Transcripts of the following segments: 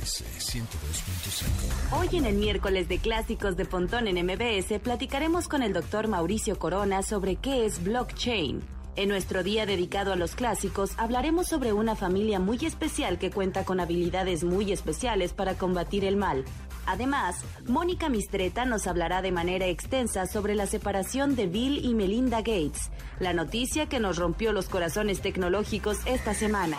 MBS 102.5. Hoy en el miércoles de clásicos de Pontón en MBS platicaremos con el doctor Mauricio Corona sobre qué es blockchain. En nuestro día dedicado a los clásicos hablaremos sobre una familia muy especial que cuenta con habilidades muy especiales para combatir el mal. Además, Mónica Mistreta nos hablará de manera extensa sobre la separación de Bill y Melinda Gates, la noticia que nos rompió los corazones tecnológicos esta semana.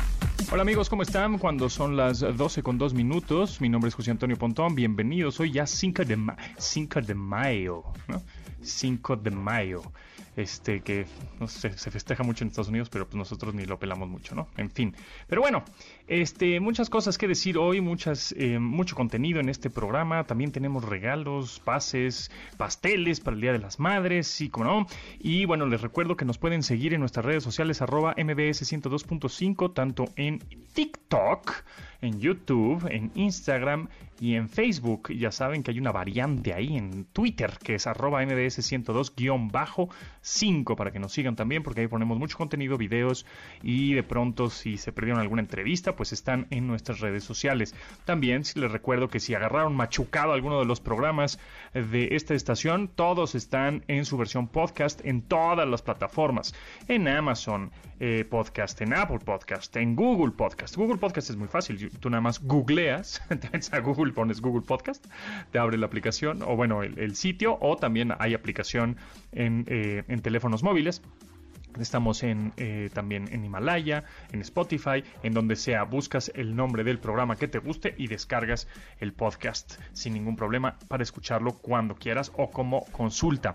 Hola amigos, ¿cómo están? Cuando son las 12 con 2 minutos, mi nombre es José Antonio Pontón, bienvenidos, hoy ya 5 de, ma 5 de mayo, ¿no? 5 de mayo este que se festeja mucho en Estados Unidos, pero pues nosotros ni lo pelamos mucho, ¿no? En fin. Pero bueno, este, muchas cosas que decir hoy, eh, mucho contenido en este programa. También tenemos regalos, pases, pasteles para el Día de las Madres, y como no. Y bueno, les recuerdo que nos pueden seguir en nuestras redes sociales, arroba mbs 102.5, tanto en TikTok, en YouTube, en Instagram y en Facebook. Ya saben que hay una variante ahí en Twitter que es arroba mbs 102-5 para que nos sigan también porque ahí ponemos mucho contenido, videos y de pronto si se perdieron alguna entrevista pues están en nuestras redes sociales. También les recuerdo que si agarraron machucado alguno de los programas de esta estación, todos están en su versión podcast en todas las plataformas. En Amazon eh, Podcast, en Apple Podcast, en Google Podcast. Google Podcast es muy fácil. Tú nada más googleas, te metes a Google pones Google Podcast, te abre la aplicación o bueno, el, sitio o también hay aplicación en, eh, en teléfonos móviles. Estamos en, eh, también en Himalaya, en Spotify, en donde sea. Buscas el nombre del programa que te guste y descargas el podcast sin ningún problema para escucharlo cuando quieras o como consulta.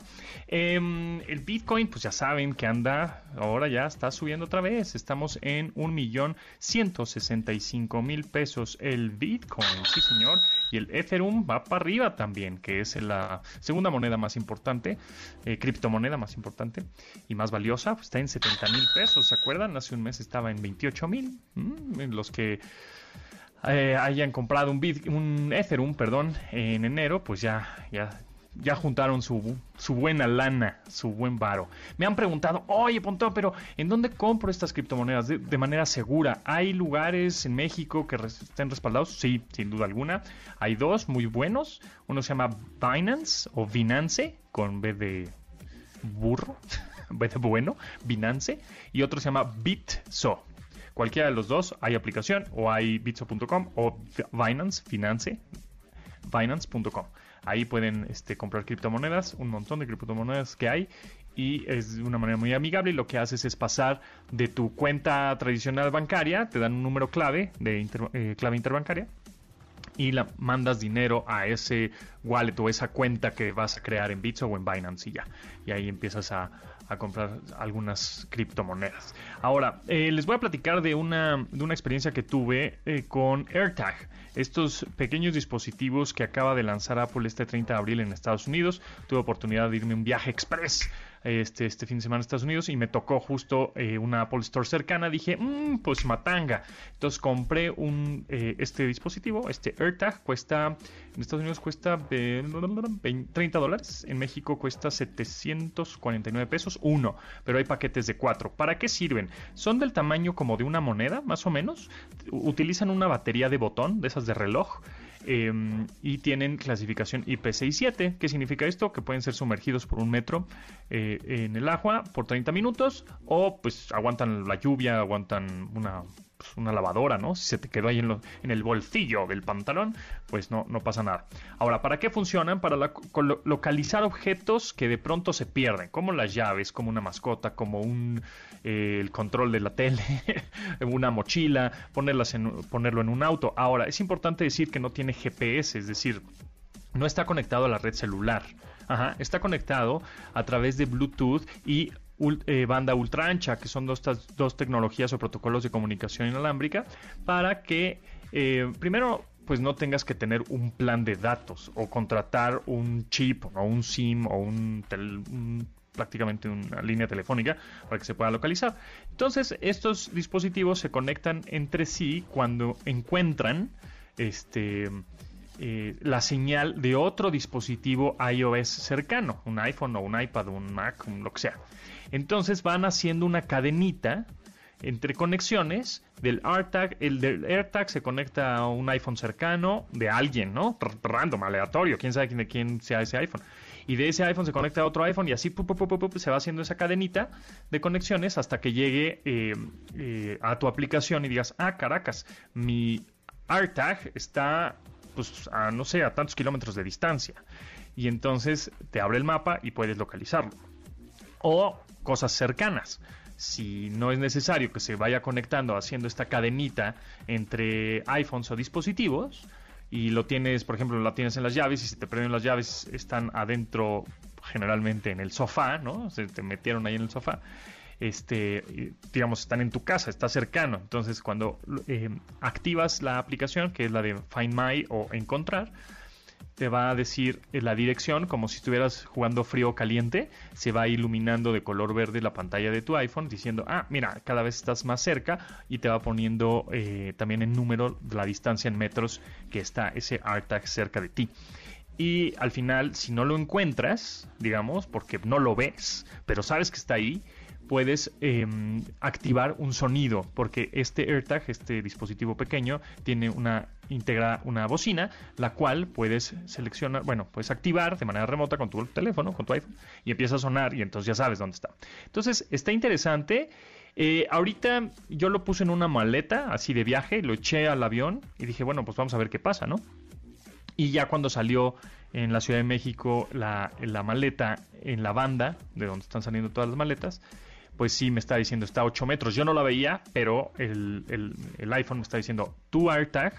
Em, el Bitcoin, pues ya saben que anda, ahora ya está subiendo otra vez. Estamos en un millón ciento sesenta y cinco mil pesos el Bitcoin, sí señor. Y el Ethereum va para arriba también, que es la segunda moneda más importante, eh, criptomoneda más importante y más valiosa está en 70 mil pesos, ¿se acuerdan? Hace un mes estaba en 28 mil. Mm, los que eh, hayan comprado un, un Ethereum, perdón, en enero, pues ya, ya, ya juntaron su, su buena lana, su buen varo. Me han preguntado, oye, Pontón, pero ¿en dónde compro estas criptomonedas de, de, manera segura? ¿Hay lugares en México que estén respaldados? Sí, sin duda alguna. Hay dos muy buenos. Uno se llama Binance o Binance, con B de burro. bueno, Binance, y otro se llama Bitso. Cualquiera de los dos hay aplicación o hay bitso.com o Binance, Finance, Binance.com. Ahí pueden este, comprar criptomonedas, un montón de criptomonedas que hay y es de una manera muy amigable y lo que haces es pasar de tu cuenta tradicional bancaria, te dan un número clave de eh, clave interbancaria y la mandas dinero a ese wallet o esa cuenta que vas a crear en Bitso o en Binance y ya. Y ahí empiezas a, a comprar algunas criptomonedas. Ahora, eh, les voy a platicar de una, de una experiencia que tuve eh, con AirTag, estos pequeños dispositivos que acaba de lanzar Apple este 30 de abril en Estados Unidos. Tuve oportunidad de irme un viaje express este, este fin de semana en Estados Unidos y me tocó justo eh, una Apple Store cercana. Dije, mmm, pues matanga. Entonces compré un, eh, este dispositivo, este AirTag, cuesta, en Estados Unidos cuesta 30 dólares, en México cuesta 749 pesos, uno, pero hay paquetes de cuatro. ¿Para qué sirven? Son del tamaño como de una moneda, más o menos. Utilizan una batería de botón, de esas de reloj. Em, y tienen clasificación IP67. ¿Qué significa esto? Que pueden ser sumergidos por un metro eh, en el agua por 30 minutos o pues aguantan la lluvia, aguantan una pues, una lavadora, ¿no? Si se te quedó ahí en, el bolsillo del pantalón, pues no, no pasa nada. Ahora, ¿para qué funcionan? Para localizar objetos que de pronto se pierden, como las llaves, como una mascota, como un, eh, el control de la tele, una mochila, ponerlo en un auto. Ahora, es importante decir que no tiene GPS, es decir, no está conectado a la red celular. Ajá, está conectado a través de Bluetooth y eh, banda ultra ancha, que son dos, dos tecnologías o protocolos de comunicación inalámbrica, para que eh, primero pues no tengas que tener un plan de datos o contratar un chip o un SIM o un, prácticamente una línea telefónica para que se pueda localizar. Entonces, estos dispositivos se conectan entre sí cuando encuentran este, eh, la señal de otro dispositivo iOS cercano, un iPhone o un iPad, un Mac, lo que sea. Entonces van haciendo una cadenita entre conexiones del AirTag. El del AirTag se conecta a un iPhone cercano de alguien, ¿no? Random, aleatorio, quién sabe quién, de quién sea ese iPhone. Y de ese iPhone se conecta a otro iPhone y así se va haciendo esa cadenita de conexiones hasta que llegue eh, eh, a tu aplicación y digas, ah, caracas, mi AirTag está, pues, a, no sé, a tantos kilómetros de distancia. Y entonces te abre el mapa y puedes localizarlo. O cosas cercanas si no es necesario que se vaya conectando haciendo esta cadenita entre iPhones o dispositivos y lo tienes, por ejemplo, la tienes en las llaves y si te prenden las llaves están adentro generalmente en el sofá, ¿no? Se te metieron ahí en el sofá. Este, digamos, están en tu casa, está cercano. Entonces, cuando eh, activas la aplicación, que es la de Find My o Encontrar, te va a decir eh, la dirección como si estuvieras jugando frío o caliente. Se va iluminando de color verde la pantalla de tu iPhone diciendo, ah, mira, cada vez estás más cerca y te va poniendo eh, también en número la distancia en metros que está ese AirTag cerca de ti. Y al final, si no lo encuentras, digamos, porque no lo ves, pero sabes que está ahí, puedes em, activar un sonido, porque este AirTag, este dispositivo pequeño, tiene una integra una bocina, la cual puedes seleccionar, bueno, puedes activar de manera remota con tu teléfono, con tu iPhone, y empieza a sonar y entonces ya sabes dónde está. Entonces, está interesante. Eh, ahorita yo lo puse en una maleta, así de viaje, lo eché al avión y dije, bueno, pues vamos a ver qué pasa, ¿no? Y ya cuando salió en la Ciudad de México la, la maleta en la banda, de donde están saliendo todas las maletas, pues sí me está diciendo está a 8 metros. Yo no la veía, pero el, iPhone me está diciendo tu AirTag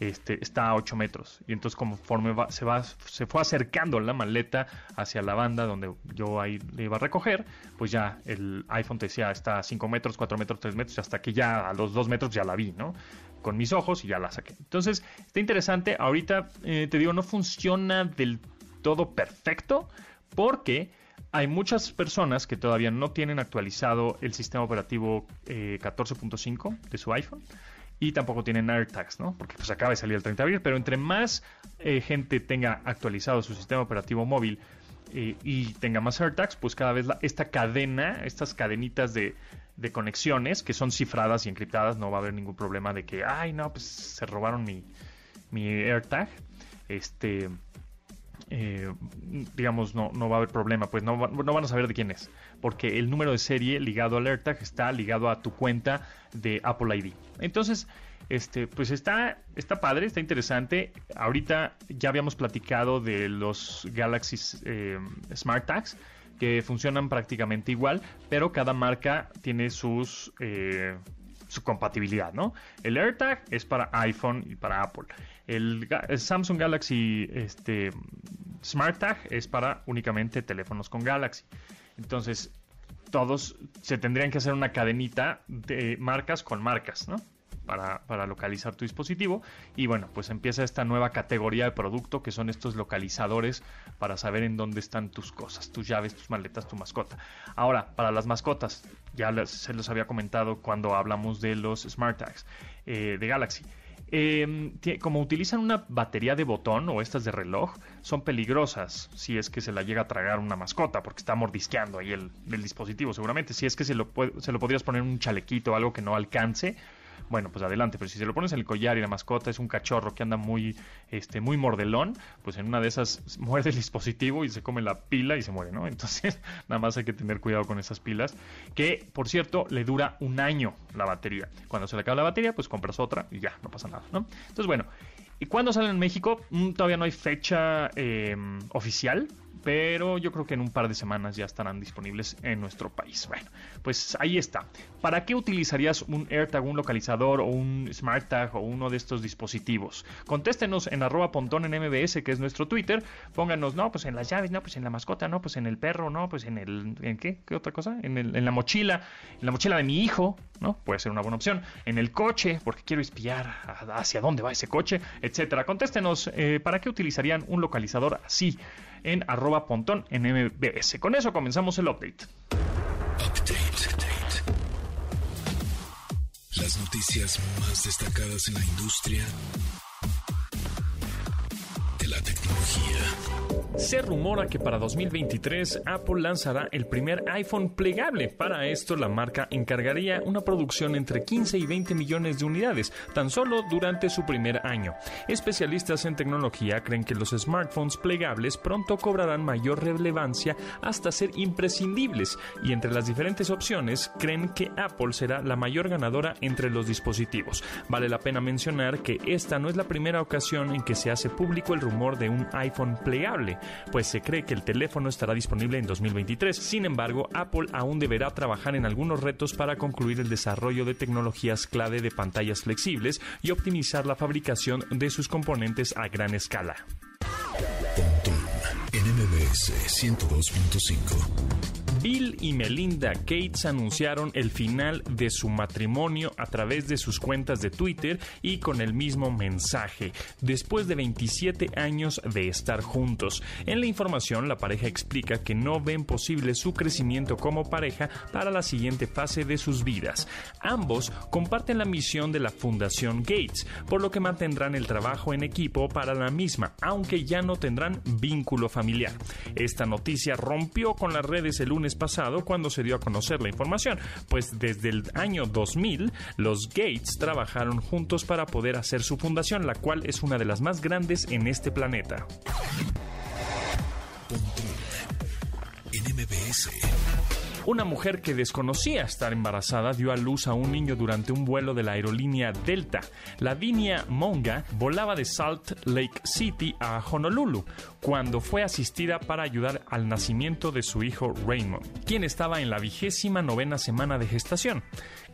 este, está a 8 metros. Y entonces conforme se, va, se fue acercando la maleta hacia la banda donde yo ahí le iba a recoger, pues ya el iPhone te decía está a 5 metros, 4 metros, 3 metros, hasta que ya a los 2 metros ya la vi, ¿no? Con mis ojos y ya la saqué. Entonces, está interesante. Ahorita, eh, te digo, no funciona del todo perfecto porque hay muchas personas que todavía no tienen actualizado el sistema operativo 14.5 eh, de su iPhone y tampoco tienen AirTags, ¿no? Porque pues acaba de salir el 30 de abril, pero entre más eh, gente tenga actualizado su sistema operativo móvil eh, y tenga más AirTags, pues cada vez esta cadena, estas cadenitas de, de, conexiones que son cifradas y encriptadas, no va a haber ningún problema de que, ay, no, pues se robaron mi, mi AirTag. Este, eh, digamos, no, no va a haber problema, pues no, no van a saber de quién es, porque el número de serie ligado al AirTag está ligado a tu cuenta de Apple ID. Entonces, este, pues está, está padre, está interesante. Ahorita ya habíamos platicado de los Galaxy eh, Smart Tags que funcionan prácticamente igual, pero cada marca tiene sus eh, su compatibilidad, ¿no? El AirTag es para iPhone y para Apple. El, Samsung Galaxy este, SmartTag es para únicamente teléfonos con Galaxy. Entonces, todos se tendrían que hacer una cadenita de marcas con marcas, ¿no? Para, localizar tu dispositivo. Y bueno, pues empieza esta nueva categoría de producto que son estos localizadores para saber en dónde están tus cosas, tus llaves, tus maletas, tu mascota. Ahora, para las mascotas, ya se los había comentado cuando hablamos de los Smart Tags eh, de Galaxy. Em, como utilizan una batería de botón o estas de reloj, son peligrosas si es que se la llega a tragar una mascota, porque está mordisqueando ahí el, dispositivo seguramente. Si es que se lo, se lo podrías poner un chalequito o algo que no alcance, bueno, pues adelante. Pero si se lo pones en el collar y la mascota es un cachorro que anda muy, este, muy mordelón, pues en una de esas muerde el dispositivo y se come la pila y se muere, ¿no? Entonces, nada más hay que tener cuidado con esas pilas, que por cierto, le dura un año la batería. Cuando se le acaba la batería, pues compras otra y ya, no pasa nada, ¿no? Entonces, bueno. ¿Y cuándo sale en México? Mm, todavía no hay fecha em, oficial, pero yo creo que en un par de semanas ya estarán disponibles en nuestro país. Bueno, pues ahí está. ¿Para qué utilizarías un AirTag, un localizador o un SmartTag o uno de estos dispositivos? Contéstenos en arroba pontón en MBS, que es nuestro Twitter. Pónganos, no, pues en las llaves, no, pues en la mascota, no, pues en el perro, no, pues en el, ¿en qué? ¿Qué otra cosa? En, la mochila, en la mochila de mi hijo, ¿no? Puede ser una buena opción. En el coche, porque quiero espiar hacia dónde va ese coche, etcétera. Contéstenos, eh, ¿para qué utilizarían un localizador así? En arroba pontón en MBS. Con eso comenzamos el update. Las noticias más destacadas en la industria de la tecnología. Se rumora que para 2023 Apple lanzará el primer iPhone plegable. Para esto la marca encargaría una producción entre 15 y 20 millones de unidades, tan solo durante su primer año. Especialistas en tecnología creen que los smartphones plegables pronto cobrarán mayor relevancia hasta ser imprescindibles y entre las diferentes opciones creen que Apple será la mayor ganadora entre los dispositivos. Vale la pena mencionar que esta no es la primera ocasión en que se hace público el rumor de un iPhone plegable pues se cree que el teléfono estará disponible en 2023. Sin embargo, Apple aún deberá trabajar en algunos retos para concluir el desarrollo de tecnologías clave de pantallas flexibles y optimizar la fabricación de sus componentes a gran escala. NMBS 102.5 Bill y Melinda Gates anunciaron el final de su matrimonio a través de sus cuentas de Twitter y con el mismo mensaje, después de 27 años de estar juntos. En la información, la pareja explica que no ven posible su crecimiento como pareja para la siguiente fase de sus vidas. Ambos comparten la misión de la Fundación Gates, por lo que mantendrán el trabajo en equipo para la misma, aunque ya no tendrán vínculo familiar. Esta noticia rompió con las redes el lunes pasado cuando se dio a conocer la información, pues desde el año 2000 los Gates trabajaron juntos para poder hacer su fundación, la cual es una de las más grandes en este planeta. Una mujer que desconocía estar embarazada dio a luz a un niño durante un vuelo de la aerolínea Delta. La Lavinia Monga volaba de Salt Lake City a Honolulu cuando fue asistida para ayudar al nacimiento de su hijo Raymond, quien estaba en la vigésima novena semana de gestación.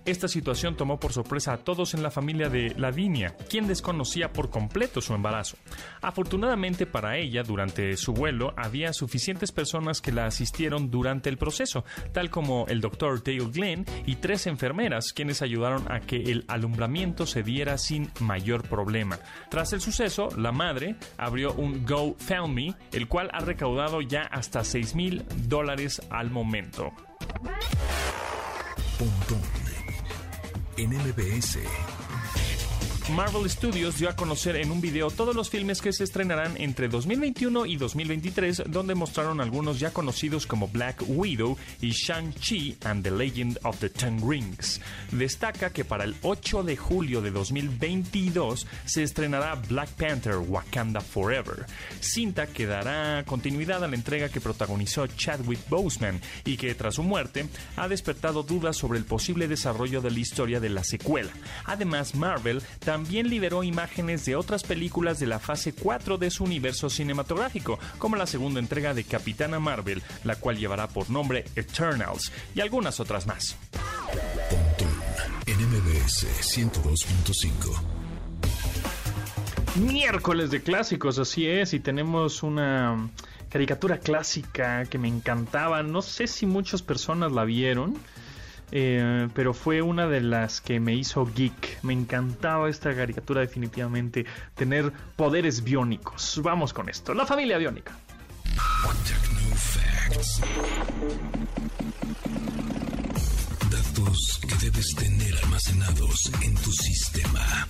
Esta situación tomó por sorpresa a todos en la familia de Lavinia, quien desconocía por completo su embarazo. Afortunadamente para ella, durante su vuelo, había suficientes personas que la asistieron durante el proceso, tal como el doctor Dale Glenn y tres enfermeras, quienes ayudaron a que el alumbramiento se diera sin mayor problema. Tras el suceso, la madre abrió un GoFundMe, el cual ha recaudado ya hasta 6 mil dólares al momento en MBS. Marvel Studios dio a conocer en un video todos los filmes que se estrenarán entre 2021 y 2023, donde mostraron algunos ya conocidos como Black Widow y Shang-Chi and the Legend of the Ten Rings. Destaca que para el 8 de julio de 2022 se estrenará Black Panther Wakanda Forever, cinta que dará continuidad a la entrega que protagonizó Chadwick Boseman y que tras su muerte ha despertado dudas sobre el posible desarrollo de la historia de la secuela. Además, Marvel también también liberó imágenes de otras películas de la fase 4 de su universo cinematográfico, como la segunda entrega de Capitana Marvel, la cual llevará por nombre Eternals, y algunas otras más. NMBS 102.5 Miércoles de clásicos, así es, y tenemos una caricatura clásica que me encantaba. No sé si muchas personas la vieron. Eh, pero fue una de las que me hizo geek. Me encantaba esta caricatura definitivamente, tener poderes biónicos. Vamos con esto, la familia biónica. Datos que debes tener almacenados en tu sistema.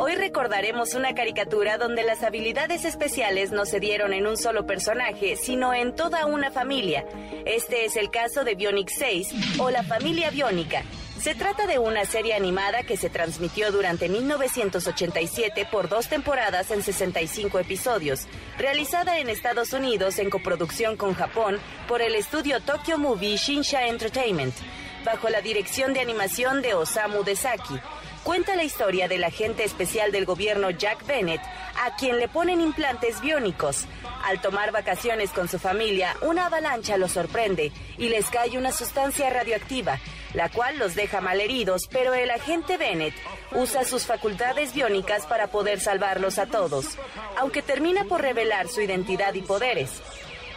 Hoy recordaremos una caricatura donde las habilidades especiales no se dieron en un solo personaje, sino en toda una familia. Este es el caso de Bionic 6 o la familia biónica. Se trata de una serie animada que se transmitió durante 1987 por dos temporadas en 65 episodios, realizada en Estados Unidos en coproducción con Japón por el estudio Tokyo Movie Shinsha Entertainment, bajo la dirección de animación de Osamu Desaki cuenta la historia del agente especial del gobierno Jack Bennett, a quien le ponen implantes biónicos. Al tomar vacaciones con su familia, una avalancha los sorprende y les cae una sustancia radioactiva, la cual los deja malheridos, pero el agente Bennett usa sus facultades biónicas para poder salvarlos a todos, aunque termina por revelar su identidad y poderes.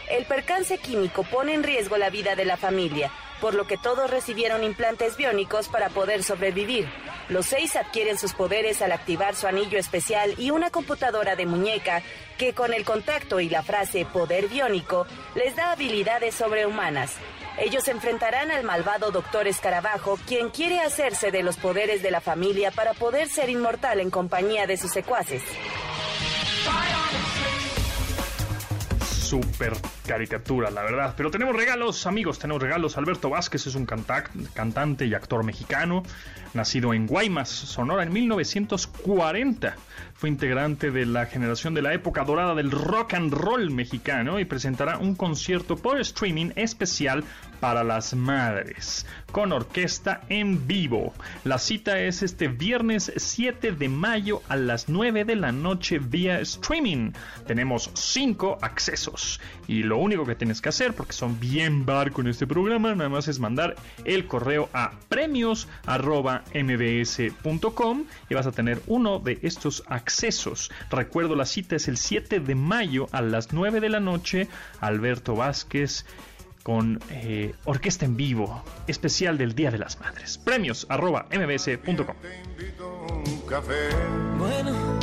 El percance químico pone en riesgo la vida de la familia, por lo que todos recibieron implantes biónicos para poder sobrevivir. Los seis adquieren sus poderes al activar su anillo especial y una computadora de muñeca que con el contacto y la frase poder biónico les da habilidades sobrehumanas. Ellos enfrentarán al malvado Doctor Escarabajo, quien quiere hacerse de los poderes de la familia para poder ser inmortal en compañía de sus secuaces. Super caricatura, la verdad. Pero tenemos regalos, amigos, tenemos regalos. Alberto Vázquez es un cantante y actor mexicano, nacido en Guaymas, Sonora, en 1940. Fue integrante de la generación de la época dorada del rock and roll mexicano y presentará un concierto por streaming especial para las madres, con orquesta en vivo. La cita es este viernes 7 de mayo a las 9 de la noche vía streaming. Tenemos 5 accesos y lo único que tienes que hacer, porque son bien barco en este programa, nada más es mandar el correo a premios.mbs.com y vas a tener uno de estos accesos. Recuerdo, la cita es el 7 de mayo a las 9 de la noche. Alberto Vázquez con eh, orquesta en vivo, especial del Día de las Madres. Premios arroba mbs.com. Bueno,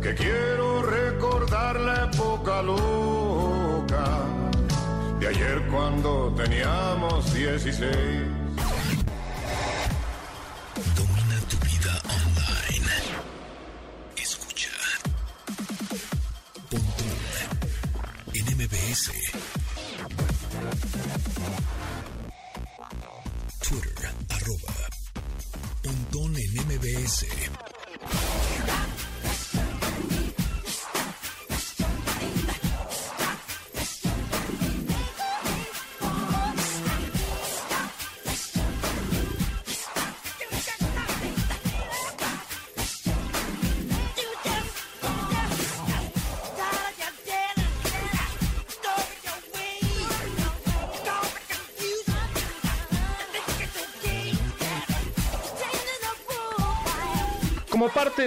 que quiero recordar la época loca de ayer cuando teníamos 16. MBS. Twitter, arroba. Pontón en MBS.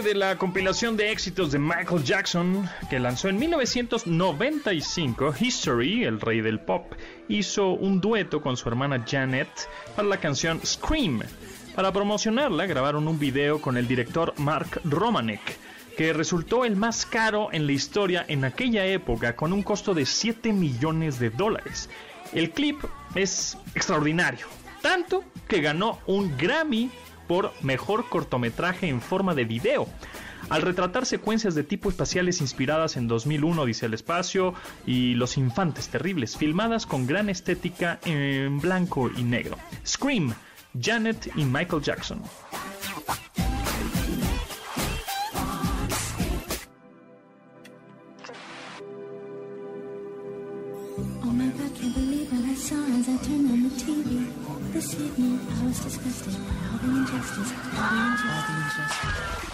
De la compilación de éxitos de Michael Jackson, que lanzó en 1995, History, el rey del pop, hizo un dueto con su hermana Janet para la canción Scream. Para promocionarla, grabaron un video con el director Mark Romanek, que resultó el más caro en la historia en aquella época, con un costo de 7 millones de dólares. El clip es extraordinario, tanto que ganó un Grammy por mejor cortometraje en forma de video. Al retratar secuencias de tipo espaciales inspiradas en 2001 dice el espacio y Los infantes terribles, filmadas con gran estética en blanco y negro. Scream, Janet y Michael Jackson. God, can't believe what I saw as I turned on the TV. This evening, I was disgusted by all the injustice, all the injustice.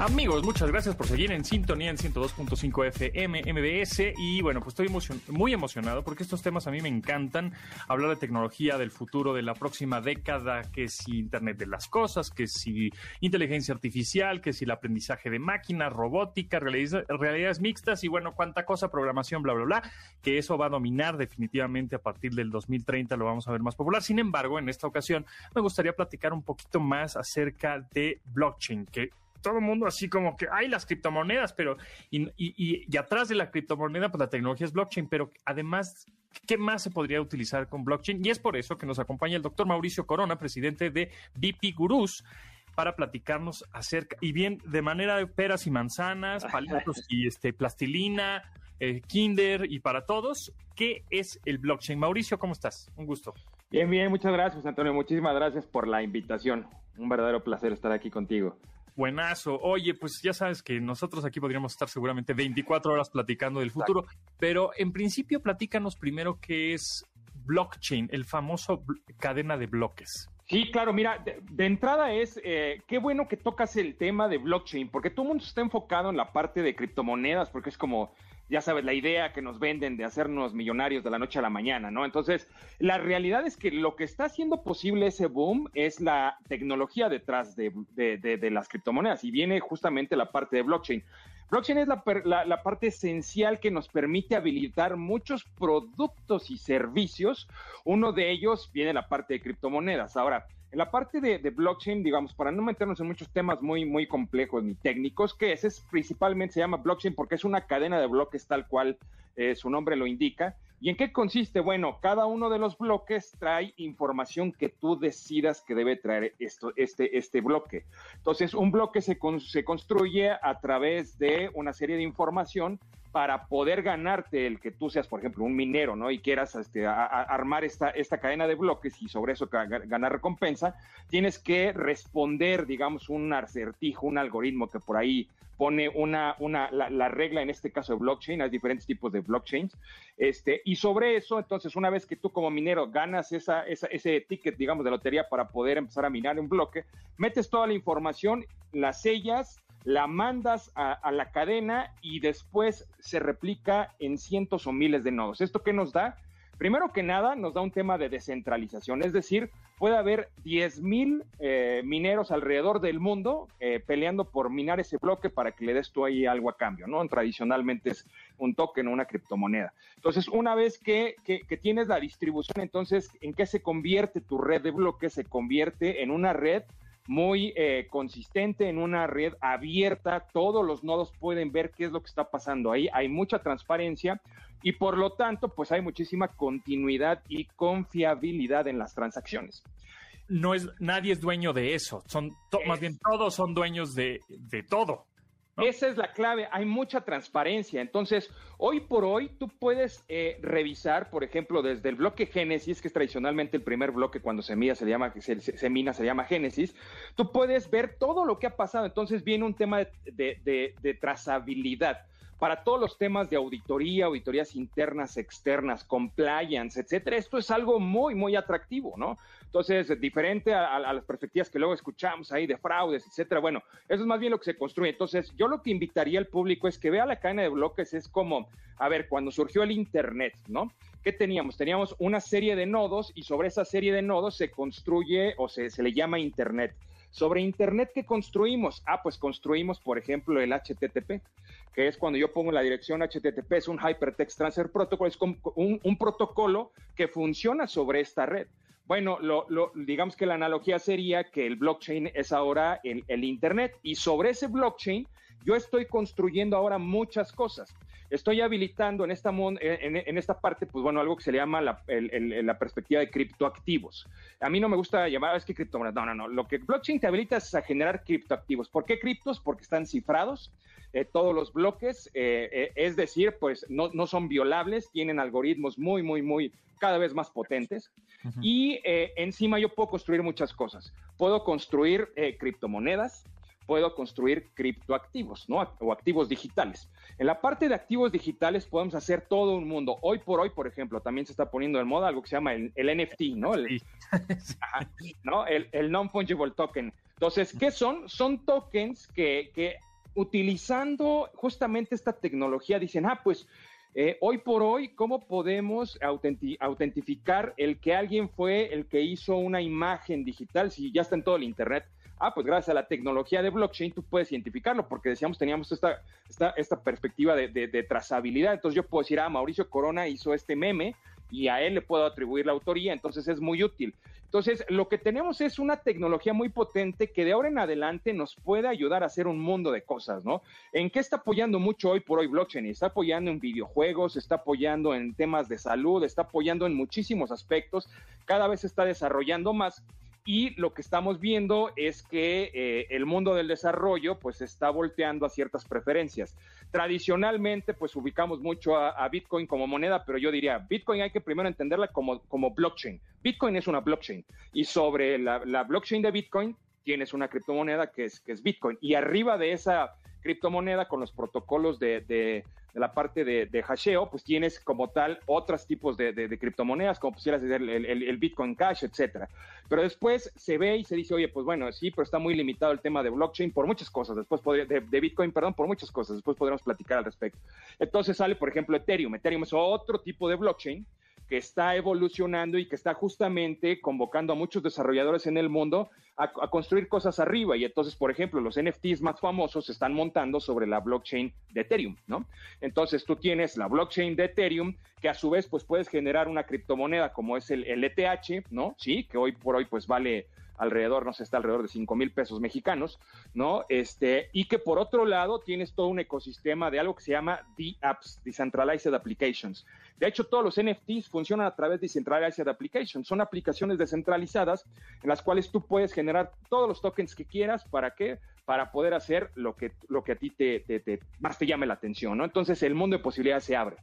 Amigos, muchas gracias por seguir en sintonía en 102.5 FM MBS y bueno, pues estoy muy emocionado porque estos temas a mí me encantan. Hablar de tecnología, del futuro, de la próxima década, que si Internet de las Cosas, que si inteligencia artificial, que si el aprendizaje de máquinas, robótica, realidades, realidades mixtas y bueno, cuánta cosa, programación, bla, bla, bla, que eso va a dominar definitivamente a partir del 2030, lo vamos a ver más popular. Sin embargo, en esta ocasión me gustaría platicar un poquito más acerca de blockchain, que todo el mundo así como que hay las criptomonedas, pero y, y- y- y atrás de la criptomoneda, pues la tecnología es blockchain, pero además, ¿qué más se podría utilizar con blockchain? Y es por eso que nos acompaña el doctor Mauricio Corona, presidente de BP Gurús, para platicarnos acerca, y bien, de manera de peras y manzanas, palitos y este, plastilina, eh, Kinder y para todos, ¿qué es el blockchain? Mauricio, ¿cómo estás? Un gusto. Bien, bien, muchas gracias, Antonio. Muchísimas gracias por la invitación. Un verdadero placer estar aquí contigo. Buenazo. Oye, pues ya sabes que nosotros aquí podríamos estar seguramente 24 horas platicando del futuro, pero en principio platícanos primero qué es blockchain, el famoso bl- cadena de bloques. Sí, claro, mira, de, de entrada es, eh, qué bueno que tocas el tema de blockchain, porque todo el mundo está enfocado en la parte de criptomonedas, porque es como, ya sabes, la idea que nos venden de hacernos millonarios de la noche a la mañana, ¿no? Entonces, la realidad es que lo que está haciendo posible ese boom es la tecnología detrás de, las criptomonedas y viene justamente la parte de blockchain. Blockchain es la- la parte esencial que nos permite habilitar muchos productos y servicios. Uno de ellos viene la parte de criptomonedas. Ahora, en la parte de, blockchain, digamos, para no meternos en muchos temas muy, muy complejos ni técnicos, que es? Es principalmente se llama blockchain porque es una cadena de bloques tal cual eh, su nombre lo indica. ¿Y en qué consiste? Bueno, cada uno de los bloques trae información que tú decidas que debe traer esto, este, este bloque. Entonces, un bloque se, con- se construye a través de una serie de información para poder ganarte el que tú seas, por ejemplo, un minero, ¿no? Y quieras este, armar esta, esta cadena de bloques y sobre eso ganar recompensa, tienes que responder, digamos, un acertijo, un algoritmo que por ahí pone una, una la, la regla, en este caso de blockchain, hay diferentes tipos de blockchains, este, y sobre eso, entonces, una vez que tú como minero ganas esa, esa- ese ticket, digamos, de lotería para poder empezar a minar un bloque, metes toda la información, la sellas, la mandas a, la cadena y después se replica en cientos o miles de nodos. ¿Esto qué nos da? Primero que nada, nos da un tema de descentralización, es decir, puede haber 10 mil eh, mineros alrededor del mundo eh, peleando por minar ese bloque para que le des tú ahí algo a cambio, ¿no? Tradicionalmente es un token o una criptomoneda. Entonces, una vez que, que, que tienes la distribución, entonces, ¿en qué se convierte tu red de bloques? Se convierte en una red muy eh, consistente, en una red abierta, todos los nodos pueden ver qué es lo que está pasando ahí, hay mucha transparencia y por lo tanto, pues hay muchísima continuidad y confiabilidad en las transacciones. No es, nadie es dueño de eso. Son to- más bien todos son dueños de, de todo. Esa es la clave, hay mucha transparencia. Entonces, hoy por hoy tú puedes eh, revisar, por ejemplo, desde el bloque Génesis, que es tradicionalmente el primer bloque cuando se mina, se llama, se, se- mina, se llama Génesis, tú puedes ver todo lo que ha pasado. Entonces viene un tema de, de- de- de trazabilidad para todos los temas de auditoría, auditorías internas, externas, compliance, etcétera. Esto es algo muy, muy atractivo, ¿no? Entonces, diferente a, las perspectivas que luego escuchamos ahí de fraudes, etcétera. Bueno, eso es más bien lo que se construye. Entonces, yo lo que invitaría al público es que vea la cadena de bloques, es como, a ver, cuando surgió el Internet, ¿no? ¿Qué teníamos? Teníamos una serie de nodos y sobre esa serie de nodos se construye o se, le llama Internet. Sobre Internet, ¿qué construimos? Ah, pues construimos, por ejemplo, el HTTP, que es cuando yo pongo la dirección HTTP, es un Hypertext Transfer Protocol, es un, un protocolo que funciona sobre esta red. Bueno, lo, lo- digamos que la analogía sería que el blockchain es ahora el, el Internet y sobre ese blockchain yo estoy construyendo ahora muchas cosas. Estoy habilitando en esta, mon- en, en esta parte, pues bueno, algo que se le llama la, el- el- la perspectiva de criptoactivos. A mí no me gusta llamar, es que criptomonedas, no, no, no. Lo que blockchain te habilita es a generar criptoactivos. ¿Por qué criptos? Porque están cifrados eh, todos los bloques, eh, eh, es decir, pues no, no son violables, tienen algoritmos muy, muy, muy cada vez más potentes. Y eh, encima yo puedo construir muchas cosas. Puedo construir eh, criptomonedas, puedo construir criptoactivos, ¿no? O activos digitales. En la parte de activos digitales podemos hacer todo un mundo. Hoy por hoy, por ejemplo, también se está poniendo de moda algo que se llama el, el NFT, ¿no? El, Ajá, ¿no? El, el non-fungible token. Entonces, ¿qué son? Son tokens que, que utilizando justamente esta tecnología dicen, ah, pues eh, hoy por hoy, ¿cómo podemos autenti- autentificar el que alguien fue el que hizo una imagen digital si ya está en todo el Internet? Ah, pues gracias a la tecnología de blockchain tú puedes identificarlo, porque decíamos, teníamos esta, esta, esta perspectiva de, de- de trazabilidad. Entonces yo puedo decir, ah, Mauricio Corona hizo este meme y a él le puedo atribuir la autoría, entonces es muy útil. Entonces, lo que tenemos es una tecnología muy potente que de ahora en adelante nos puede ayudar a hacer un mundo de cosas, ¿no? ¿En qué está apoyando mucho hoy por hoy blockchain? Está apoyando en videojuegos, está apoyando en temas de salud, está apoyando en muchísimos aspectos, cada vez se está desarrollando más. Y lo que estamos viendo es que eh, el mundo del desarrollo pues está volteando a ciertas preferencias. Tradicionalmente pues ubicamos mucho a, Bitcoin como moneda, pero yo diría, Bitcoin hay que primero entenderla como, como blockchain. Bitcoin es una blockchain y sobre la, la blockchain de Bitcoin tienes una criptomoneda que es, que es Bitcoin. Y arriba de esa criptomoneda, con los protocolos de, de, la parte de, de, hasheo, pues tienes como tal otros tipos de, criptomonedas, como pusieras el, el, el, Bitcoin Cash, etcétera. Pero después se ve y se dice, oye, pues bueno, sí, pero está muy limitado el tema de blockchain por muchas cosas. Después podría, de, Bitcoin, perdón, por muchas cosas. Después podremos platicar al respecto. Entonces sale, por ejemplo, Ethereum. Ethereum es otro tipo de blockchain que está evolucionando y que está justamente convocando a muchos desarrolladores en el mundo a, construir cosas arriba. Y entonces, por ejemplo, los NFTs más famosos se están montando sobre la blockchain de Ethereum, ¿no? Entonces tú tienes la blockchain de Ethereum, que a su vez, pues puedes generar una criptomoneda como es el, el ETH, ¿no? Sí, que hoy por hoy, pues vale alrededor, no sé, está alrededor de 5 mil pesos mexicanos, ¿no? Este, y que por otro lado tienes todo un ecosistema de algo que se llama DApps, Decentralized Applications. De hecho, todos los NFTs funcionan a través de Decentralized Applications. Son aplicaciones descentralizadas en las cuales tú puedes generar todos los tokens que quieras. ¿Para qué? Para poder hacer lo que, lo que a ti te, te más te llame la atención, ¿no? Entonces el mundo de posibilidades se abre.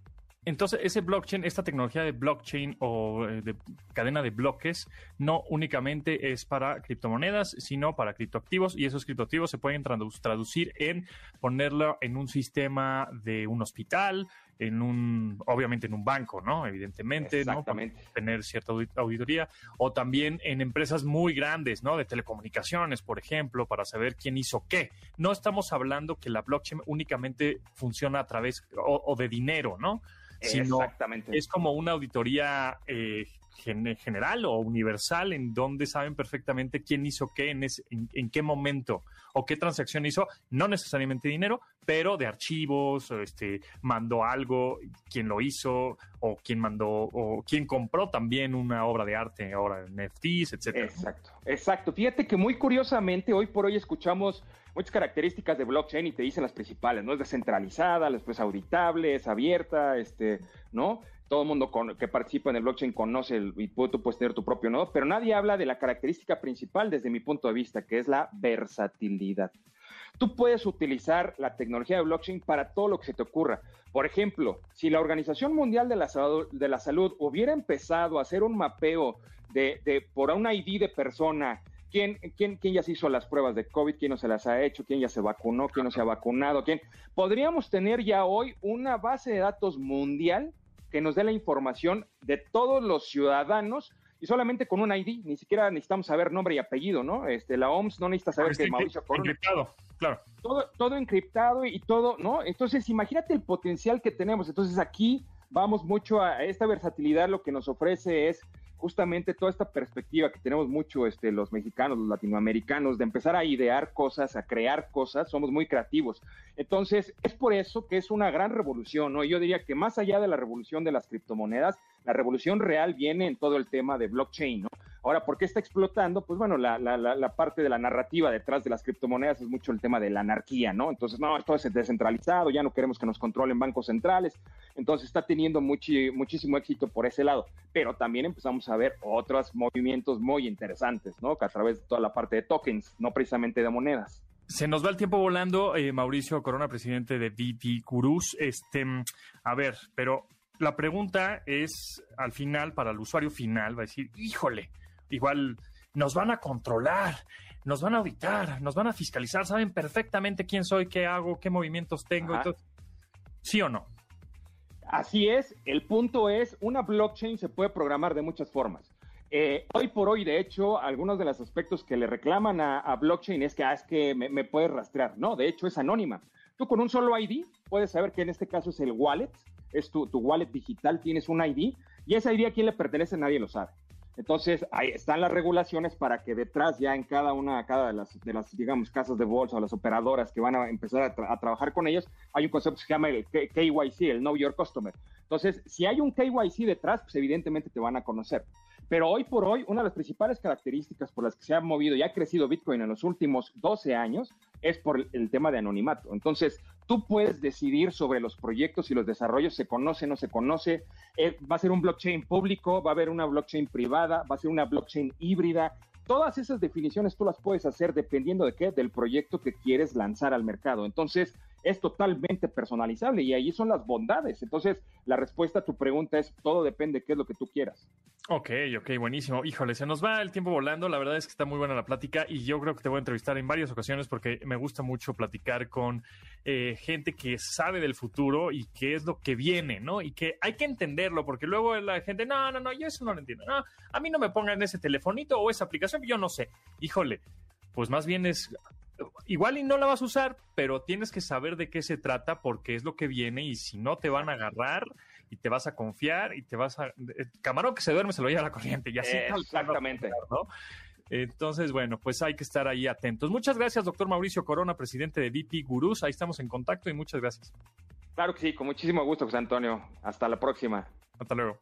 Entonces, ese blockchain, esta tecnología de blockchain o eh, de cadena de bloques, no únicamente es para criptomonedas, sino para criptoactivos, y esos criptoactivos se pueden traducir en ponerlo en un sistema de un hospital, en un, obviamente en un banco, ¿no? Evidentemente, ¿no? Para tener cierta auditoría, o también en empresas muy grandes, ¿no? De telecomunicaciones, por ejemplo, para saber quién hizo qué. No estamos hablando que la blockchain únicamente funciona a través o de dinero, ¿no? Sino Exactamente. es como una auditoría eh, general o universal en donde saben perfectamente quién hizo qué en, en, qué momento o qué transacción hizo, no necesariamente dinero, pero de archivos, este, mandó algo, quién lo hizo, o quién mandó, o quién compró también una obra de arte, ahora en NFTs, etcétera. Exacto, exacto. Fíjate que muy curiosamente hoy por hoy escuchamos muchas características de blockchain y te dicen las principales, ¿no? Es descentralizada, después auditable, es abierta, este, ¿no? Todo el mundo que participa en el blockchain conoce el, y tú puedes tener tu propio nodo, pero nadie habla de la característica principal desde mi punto de vista, que es la versatilidad. Tú puedes utilizar la tecnología de blockchain para todo lo que se te ocurra. Por ejemplo, si la Organización Mundial de la Salud, de la Salud hubiera empezado a hacer un mapeo de, de por un ID de persona ¿Quién, quién, quién ya se hizo las pruebas de COVID? ¿Quién no se las ha hecho? ¿Quién ya se vacunó? ¿Quién no se ha vacunado? ¿Quién? Podríamos tener ya hoy una base de datos mundial que nos dé la información de todos los ciudadanos y solamente con un ID, ni siquiera necesitamos saber nombre y apellido, ¿no? Este, la OMS no necesita saber que Mauricio Corona. Encriptado, claro. Todo, todo encriptado y todo, ¿no? Entonces, imagínate el potencial que tenemos. Entonces, aquí vamos mucho a esta versatilidad, lo que nos ofrece es justamente toda esta perspectiva que tenemos mucho este, los mexicanos, los latinoamericanos, de empezar a idear cosas, a crear cosas, somos muy creativos. Entonces, es por eso que es una gran revolución, ¿no? Yo diría que más allá de la revolución de las criptomonedas, la revolución real viene en todo el tema de blockchain, ¿no? Ahora, ¿por qué está explotando? Pues bueno, la, la, la, parte de la narrativa detrás de las criptomonedas es mucho el tema de la anarquía, ¿no? Entonces, no, esto es descentralizado, ya no queremos que nos controlen bancos centrales. Entonces, está teniendo muchísimo éxito por ese lado. Pero también empezamos a ver otros movimientos muy interesantes, ¿no? A través de toda la parte de tokens, no precisamente de monedas. Se nos va el tiempo volando, eh, Mauricio Corona, presidente de DT Curus. Este, a ver, pero la pregunta es, al final, para el usuario final, va a decir, híjole, igual nos van a controlar, nos van a auditar, nos van a fiscalizar, saben perfectamente quién soy, qué hago, qué movimientos tengo. ¿Sí o no? Así es, el punto es, una blockchain se puede programar de muchas formas. Eh, hoy por hoy, de hecho, algunos de los aspectos que le reclaman a, blockchain es que, ah, es que me, me puedes rastrear. No, de hecho es anónima. Tú con un solo ID puedes saber que en este caso es el wallet, es tu, tu wallet digital, tienes un ID, y ese ID a quién le pertenece nadie lo sabe. Entonces, ahí están las regulaciones para que detrás ya en cada una, cada de las, de las digamos, casas de bolsa o las operadoras que van a empezar a, trabajar con ellos, hay un concepto que se llama el KYC, el Know Your Customer. Entonces, si hay un KYC detrás, pues evidentemente te van a conocer. Pero hoy por hoy, una de las principales características por las que se ha movido y ha crecido Bitcoin en los últimos 12 años es por el tema de anonimato. Entonces, tú puedes decidir sobre los proyectos y los desarrollos, se conoce, no se conoce, eh, va a ser un blockchain público, va a haber una blockchain privada, va a ser una blockchain híbrida. Todas esas definiciones tú las puedes hacer dependiendo de qué, del proyecto que quieres lanzar al mercado. Entonces, es totalmente personalizable y ahí son las bondades. Entonces, la respuesta a tu pregunta es, todo depende de qué es lo que tú quieras. Ok, ok, buenísimo. Híjole, se nos va el tiempo volando. La verdad es que está muy buena la plática y yo creo que te voy a entrevistar en varias ocasiones porque me gusta mucho platicar con eh, gente que sabe del futuro y qué es lo que viene, ¿no? Y que hay que entenderlo porque luego la gente, no, no, no, yo eso no lo entiendo. No, a mí no me pongan ese telefonito o esa aplicación, yo no sé. Híjole, pues más bien es igual y no la vas a usar, pero tienes que saber de qué se trata porque es lo que viene y si no te van a agarrar y te vas a confiar y te vas a... eh, Camarón que se duerme se lo lleva a la corriente y así. Exactamente. Entonces, bueno, pues hay que estar ahí atentos. Muchas gracias, doctor Mauricio Corona, presidente de DP Gurús. Ahí estamos en contacto y muchas gracias. Claro que sí, con muchísimo gusto, José Antonio. Hasta la próxima. Hasta luego.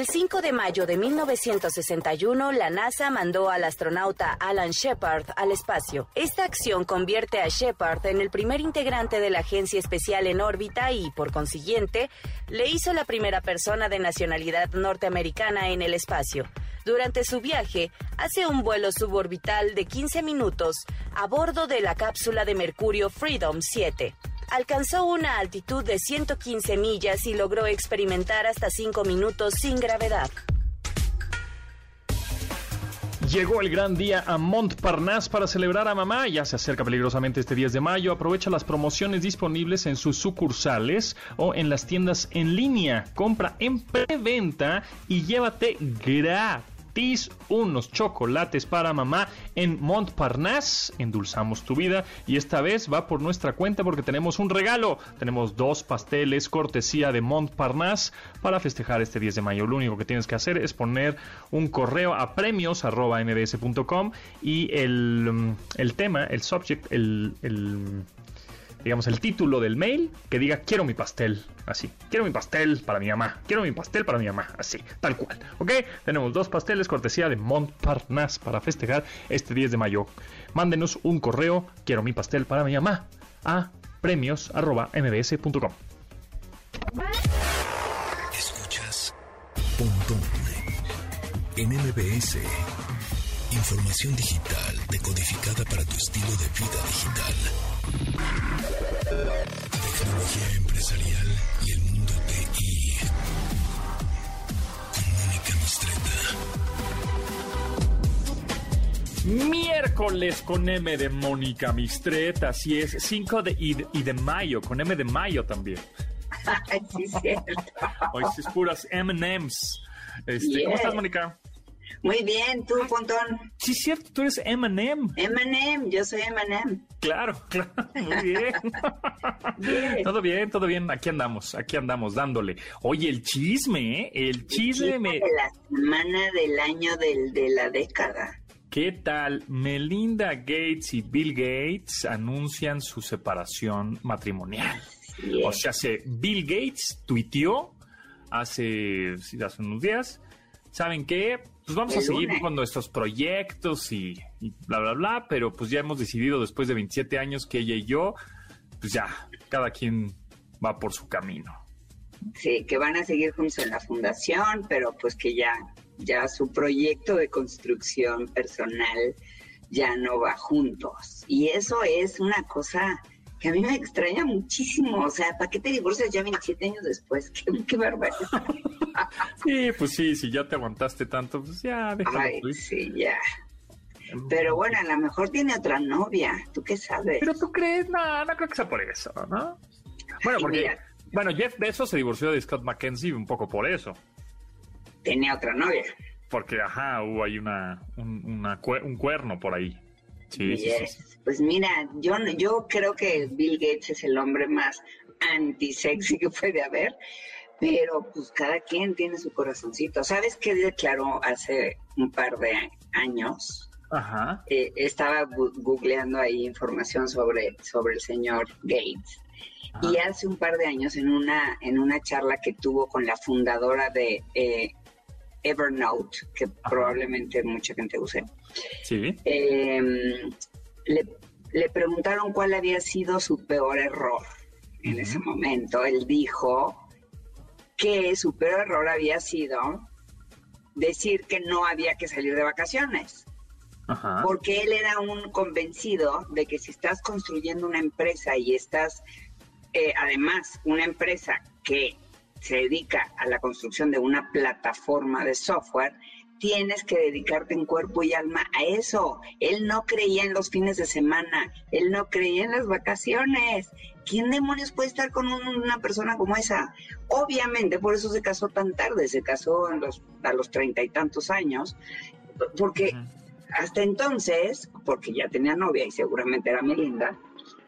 El 5 de mayo de 1961, la NASA mandó al astronauta Alan Shepard al espacio. Esta acción convierte a Shepard en el primer integrante de la agencia especial en órbita y, por consiguiente, le hizo la primera persona de nacionalidad norteamericana en el espacio. Durante su viaje, hace un vuelo suborbital de 15 minutos a bordo de la cápsula de Mercurio Freedom 7 alcanzó una altitud de 115 millas y logró experimentar hasta 5 minutos sin gravedad. Llegó el gran día a Montparnasse para celebrar a mamá. Ya se acerca peligrosamente este 10 de mayo. Aprovecha las promociones disponibles en sus sucursales o en las tiendas en línea. Compra en preventa y llévate gratis unos chocolates para mamá en Montparnasse. Endulzamos tu vida y esta vez va por nuestra cuenta porque tenemos un regalo. Tenemos dos pasteles cortesía de Montparnasse para festejar este 10 de mayo. Lo único que tienes que hacer es poner un correo a premios.mbs.com y el, mm, el tema, el subject, el, el digamos, el título del mail que diga quiero mi pastel, así, quiero mi pastel para mi mamá, quiero mi pastel para mi mamá, así, tal cual, ¿ok? Tenemos dos pasteles cortesía de Montparnasse para festejar este 10 de mayo. Mándenos un correo, quiero mi pastel para mi mamá, a premios.mbs.com. Escuchas en MBS. Información digital decodificada para tu estilo de vida digital. Tecnología empresarial y el mundo TI. Con Mónica Mistreta. Miércoles con M de Mónica Mistret, así es, 5 de, y, de, y de mayo, con M de mayo también. sí, cierto. Hoy sí es puras M&M's. Este, ¿Cómo Yeah. estás, Mónica? Muy bien, tú, Pontón. Sí, es cierto, tú eres M&M. Emanem, yo soy Emanem. Claro, claro, muy bien. Bien. todo bien, todo bien. Aquí andamos, aquí andamos dándole. Oye, el chisme, ¿eh? El chisme me... De la semana del año del, de la década. ¿Qué tal? Melinda Gates y Bill Gates anuncian su separación matrimonial. Sí, O sea, se, Bill Gates tuiteó hace, hace unos días. ¿Saben qué? Pues vamos a seguir con nuestros proyectos y, y bla, bla, bla, pero pues ya hemos decidido después de 27 años que ella y yo, pues ya, cada quien va por su camino. sí, que van a seguir juntos en la fundación, pero pues que ya, ya su proyecto de construcción personal ya no va juntos. Y eso es una cosa que a mí me extraña muchísimo. O sea, ¿para qué te divorcias ya 27 años después? Qué, qué. Sí, pues sí, si ya te aguantaste tanto, pues ya, déjalo. Ay, fluir. sí, ya. Pero bueno, a lo mejor tiene otra novia. ¿Tú qué sabes? Pero tú crees, no, no creo que sea por eso, ¿no? Bueno, Ay, porque, mira. bueno, Jeff Bezos se divorció de Scott McKenzie un poco por eso. Tenía otra novia. Porque, ajá, hubo ahí una, un, una cue- un cuerno por ahí. Sí. Pues mira, yo, yo creo que Bill Gates es el hombre más anti-sexy que puede haber, pero pues cada quien tiene su corazoncito. ¿Sabes qué declaró hace un par de años? Ajá. Eh, estaba googleando ahí información sobre, sobre el señor Gates. Y hace un par de años, en una, en una charla que tuvo con la fundadora de eh, Evernote, que probablemente mucha gente use, Sí. eh, le, le preguntaron cuál había sido su peor error en ese momento. Él dijo que su peor error había sido decir que no había que salir de vacaciones. Ajá. porque él era un convencido de que si estás construyendo una empresa y estás, eh, además, una empresa que se dedica a la construcción de una plataforma de software, tienes que dedicarte en cuerpo y alma a eso. Él no creía en los fines de semana, él no creía en las vacaciones. ¿Quién demonios puede estar con un- una persona como esa? Obviamente, por eso se casó tan tarde, se casó en los, a los treinta y tantos años, porque hasta entonces, porque ya tenía novia y seguramente era Melinda,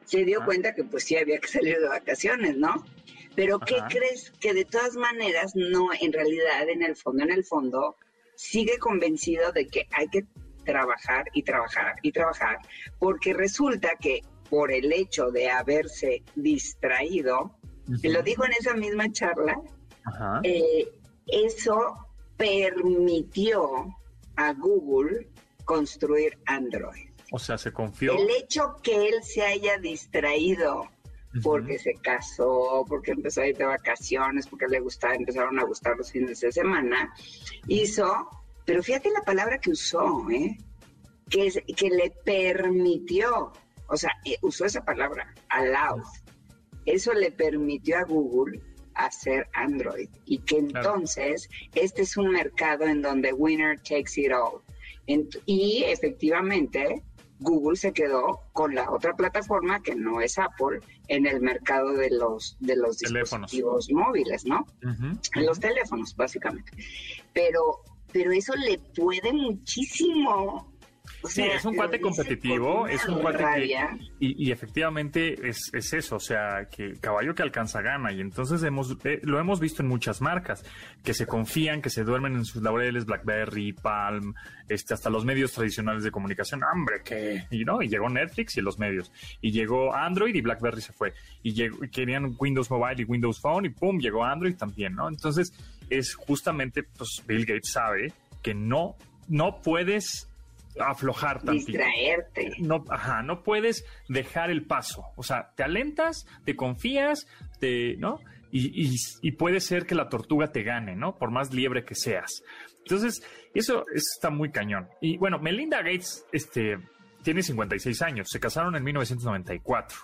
se dio cuenta que pues sí había que salir de vacaciones, ¿no? Pero ¿qué Ajá. crees? Que de todas maneras, no, en realidad, en el fondo, en el fondo, sigue convencido de que hay que trabajar y trabajar y trabajar, porque resulta que por el hecho de haberse distraído, Ujú. lo dijo en esa misma charla, eh, eso permitió a Google construir Android. O sea, se confió. El hecho que él se haya distraído Porque se casó, porque empezó a ir de vacaciones, porque le gustaba, empezaron a gustar los fines de semana, hizo, pero fíjate la palabra que usó, ¿eh? que, es- que le permitió, o sea, eh, usó esa palabra, allowed. Eso le permitió a Google hacer Android y que Claro. entonces este es un mercado en donde winner takes it all. Ent- y efectivamente Google se quedó con la otra plataforma que no es Apple en el mercado de los de los Teléfonos. dispositivos móviles, ¿no? En los teléfonos, básicamente. Pero pero eso le puede muchísimo. O Sí, es un cuate competitivo, es un cuate que, y, y efectivamente es, es eso, o sea, que caballo que alcanza gana y entonces hemos eh, lo hemos visto en muchas marcas que se confían, que se duermen en sus laureles, BlackBerry, Palm, este, hasta los medios tradicionales de comunicación, hombre, que y no, y llegó Netflix y los medios y llegó Android y BlackBerry se fue y llegó, y querían Windows Mobile y Windows Phone y pum llegó Android también, ¿no? Entonces es justamente, pues Bill Gates sabe que no no puedes aflojar tantito distraerte. no, ajá, no puedes dejar el paso. O sea, te alentas, te confías, te, ¿no? Y, y- y puede ser que la tortuga te gane, ¿no? Por más liebre que seas. Entonces, eso está muy cañón. Y bueno, Melinda Gates, este, tiene 56 años. Se casaron en 1994.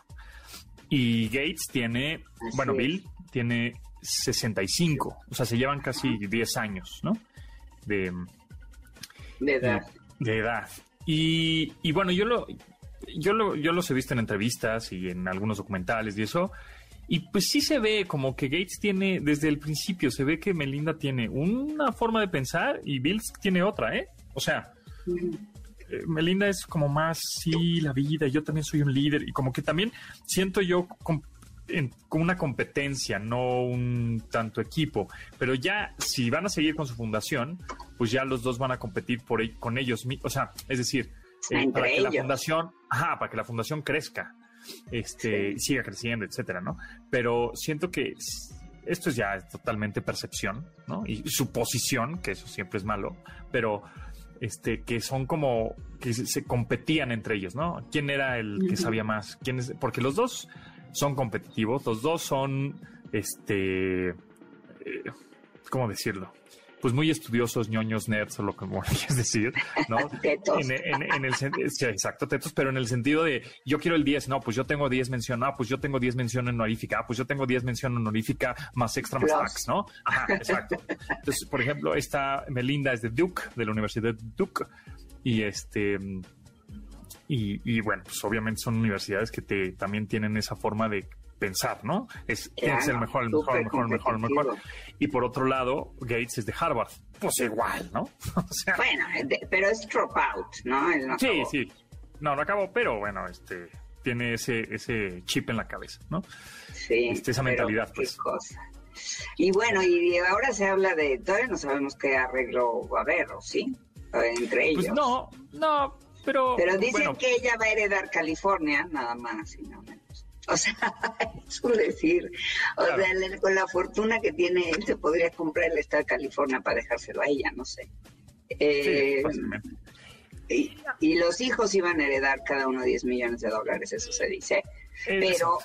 Y Gates tiene, Así bueno, es. Bill tiene 65. O sea, se llevan casi 10 años, ¿no? De, De edad. De edad. Y, y bueno, yo lo, yo lo, yo los he visto en entrevistas y en algunos documentales y eso. Y pues sí se ve como que Gates tiene, desde el principio, se ve que Melinda tiene una forma de pensar y Bill tiene otra, ¿eh? O sea, eh, Melinda es como más, sí, la vida, yo también soy un líder y como que también siento yo en- con una competencia, no un tanto equipo, pero ya si van a seguir con su fundación, pues ya los dos van a competir por e- con ellos, mi- o sea, es decir, eh, para que la fundación, ajá, para que la fundación crezca, este, siga creciendo, etcétera, ¿no? Pero siento que esto es ya totalmente percepción, ¿no? Y suposición, que eso siempre es malo, pero este, que son como que se, competían entre ellos, ¿no? ¿Quién era el que sabía más? ¿Quién es? Porque los dos son competitivos, los dos son, este, eh, ¿cómo decirlo? Pues muy estudiosos, ñoños, nerds o lo que como quieras decir, ¿no? Tetos. En, en- en el sí, exacto, tetos, pero en el sentido de yo quiero el 10, no, pues yo tengo 10 mención, ah, pues yo tengo 10 mención honorífica, ah, pues yo tengo 10 mención honorífica más extra más Plus. tax, ¿no? Ajá, exacto. Entonces, por ejemplo, esta Melinda es de Duke, de la Universidad de Duke, y este y, y, bueno, pues obviamente son universidades que te también tienen esa forma de pensar, ¿no? Es es el Claro, mejor, el mejor, el mejor, el mejor, el mejor. Y por otro lado, Gates es de Harvard. Pues igual, ¿no? o sea, Bueno, pero es dropout, ¿no? Él no Sí, acabó. sí. No, no acabó, pero bueno, este tiene ese, ese chip en la cabeza, ¿no? Sí, Este, esa mentalidad, qué pues. cosa. Y bueno, y ahora se habla de, todavía no sabemos qué arreglo va a haber, ¿o sí? Entre ellos. Pues no, no, pero. Pero dicen bueno, que ella va a heredar California, nada más y nada menos. O sea, es un decir. O Claro. sea, con la fortuna que tiene él, se podría comprar el estado de California para dejárselo a ella, no sé. Eh, y, y los hijos iban a heredar cada uno 10 millones de dólares, eso se dice. Eh, Pero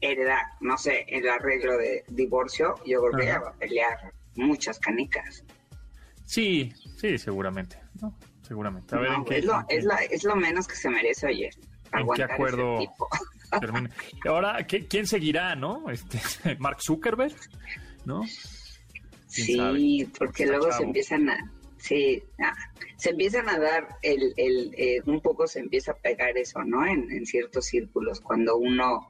heredar, no sé, el arreglo de divorcio, yo creo que ella va a pelear muchas canicas. Sí, sí, seguramente. ¿no? Seguramente. A ver, No, ¿en qué, es, lo, en qué- es, la- es lo menos que se merece oír. en qué acuerdo termina? Ahora, ¿qué- ¿quién seguirá, no? Este, Mark Zuckerberg, ¿no? ¿Quién Sí, sabe? porque Está luego se empiezan a, sí, ah, se empiezan a dar el, el eh, un poco se empieza a pegar eso, ¿no? En, en ciertos círculos, cuando uno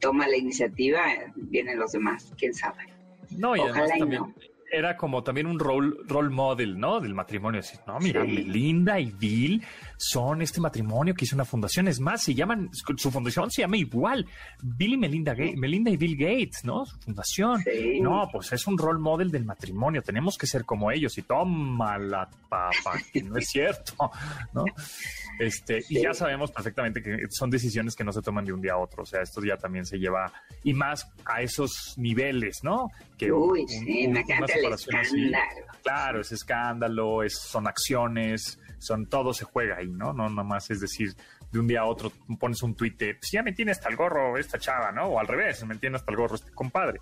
toma la iniciativa, vienen los demás, quién sabe. No, y además Ojalá y también no. Era como también un role, role model, ¿no? Del matrimonio. Decir, no, mira, Sí. Melinda y Bill son este matrimonio que hizo una fundación. Es más, se llaman, su fundación se llama igual. Bill y Melinda Gates, Melinda y Bill Gates, ¿no? Su fundación. Sí. No, pues es un role model del matrimonio. Tenemos que ser como ellos. Y toma la papa, que no es cierto, ¿no? Este, y ya sabemos perfectamente que son decisiones que no se toman de un día a otro. O sea, esto ya también se lleva, y más a esos niveles, ¿no? Que Uy, un- sí, un- una separación así. Claro, es escándalo, es, son acciones, son todo se juega ahí, ¿no? No nada más es decir, de un día a otro pones un tuit de, pues ya me tiene hasta el gorro esta chava, ¿no? O al revés, me tiene hasta el gorro este compadre.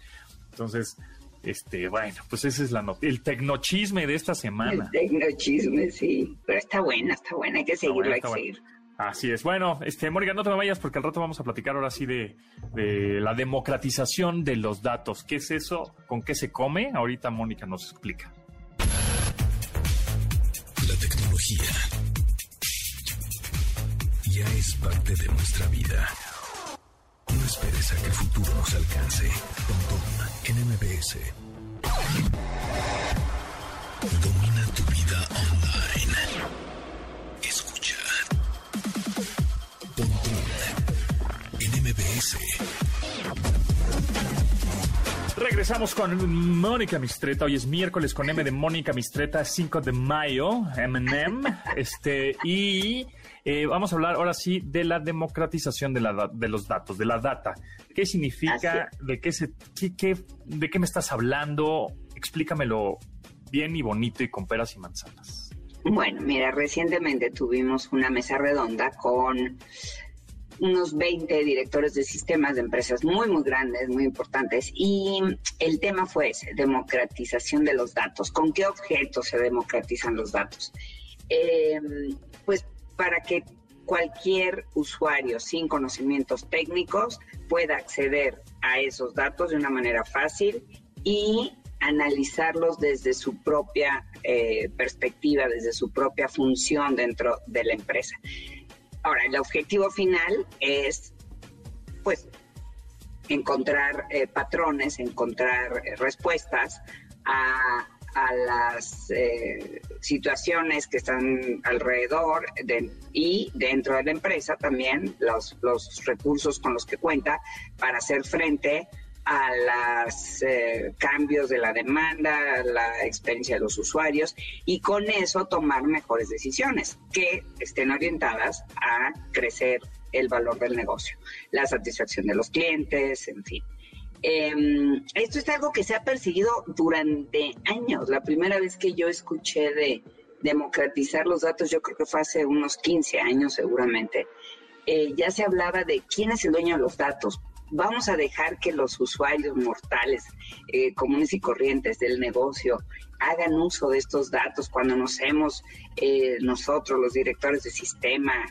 Entonces, este, bueno, pues ese es la el tecnochisme de esta semana. El tecnochisme, sí. Pero está buena, está buena, hay que seguirlo, buena, hay que seguir. Así es. Bueno, este, Mónica, no te me vayas porque al rato vamos a platicar ahora sí de, de la democratización de los datos. ¿Qué es eso? ¿Con qué se come? Ahorita Mónica nos explica. La tecnología ya es parte de nuestra vida. No esperes a que el futuro nos alcance. Pontón en MBS. Domina tu vida online. Escucha. Pontón en MBS. Regresamos con Mónica Mistreta. Hoy es miércoles con M de Mónica Mistreta, 5 de mayo, M&M. Este, y eh, vamos a hablar ahora sí de la democratización de, la, de los datos, de la data. ¿Qué significa? ¿De qué, se, qué- qué- ¿De qué me estás hablando? Explícamelo bien y bonito y con peras y manzanas. Bueno, mira, recientemente tuvimos una mesa redonda con unos 20 directores de sistemas de empresas muy, muy grandes, muy importantes, y el tema fue ese, democratización de los datos. ¿Con qué objetos se democratizan los datos? Eh, pues para que cualquier usuario sin conocimientos técnicos pueda acceder a esos datos de una manera fácil y analizarlos desde su propia eh, perspectiva, desde su propia función dentro de la empresa. Ahora, el objetivo final es, pues, encontrar eh, patrones, encontrar eh, respuestas a, a las eh, situaciones que están alrededor de- y dentro de la empresa también los, los recursos con los que cuenta para hacer frente a los cambios de la demanda, la experiencia de los usuarios y con eso tomar mejores decisiones que estén orientadas a crecer el valor del negocio, la satisfacción de los clientes, en fin. Eh, esto es algo que se ha perseguido durante años. La primera vez que yo escuché de democratizar los datos, yo creo que fue hace unos 15 años seguramente, eh, ya se hablaba de quién es el dueño de los datos. Vamos a dejar que los usuarios mortales, eh, comunes y corrientes del negocio, hagan uso de estos datos cuando nos hemos eh, nosotros, los directores de sistemas,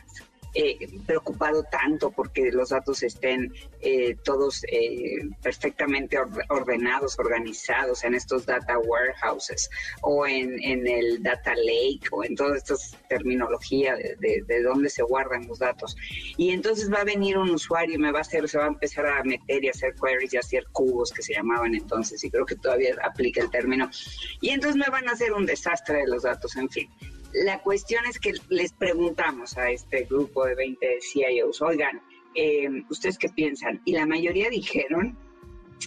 eh, preocupado tanto porque los datos estén eh, todos eh, perfectamente or- ordenados, organizados en estos data warehouses o en, en el data lake o en toda esta terminología de, de, de dónde se guardan los datos. Y entonces va a venir un usuario y me va a hacer, se va a empezar a meter y hacer queries y hacer cubos que se llamaban entonces, y creo que todavía aplica el término. Y entonces me van a hacer un desastre de los datos, en fin. La cuestión es que les preguntamos a este grupo de 20 CIOs, oigan, eh, ¿ustedes qué piensan? Y la mayoría dijeron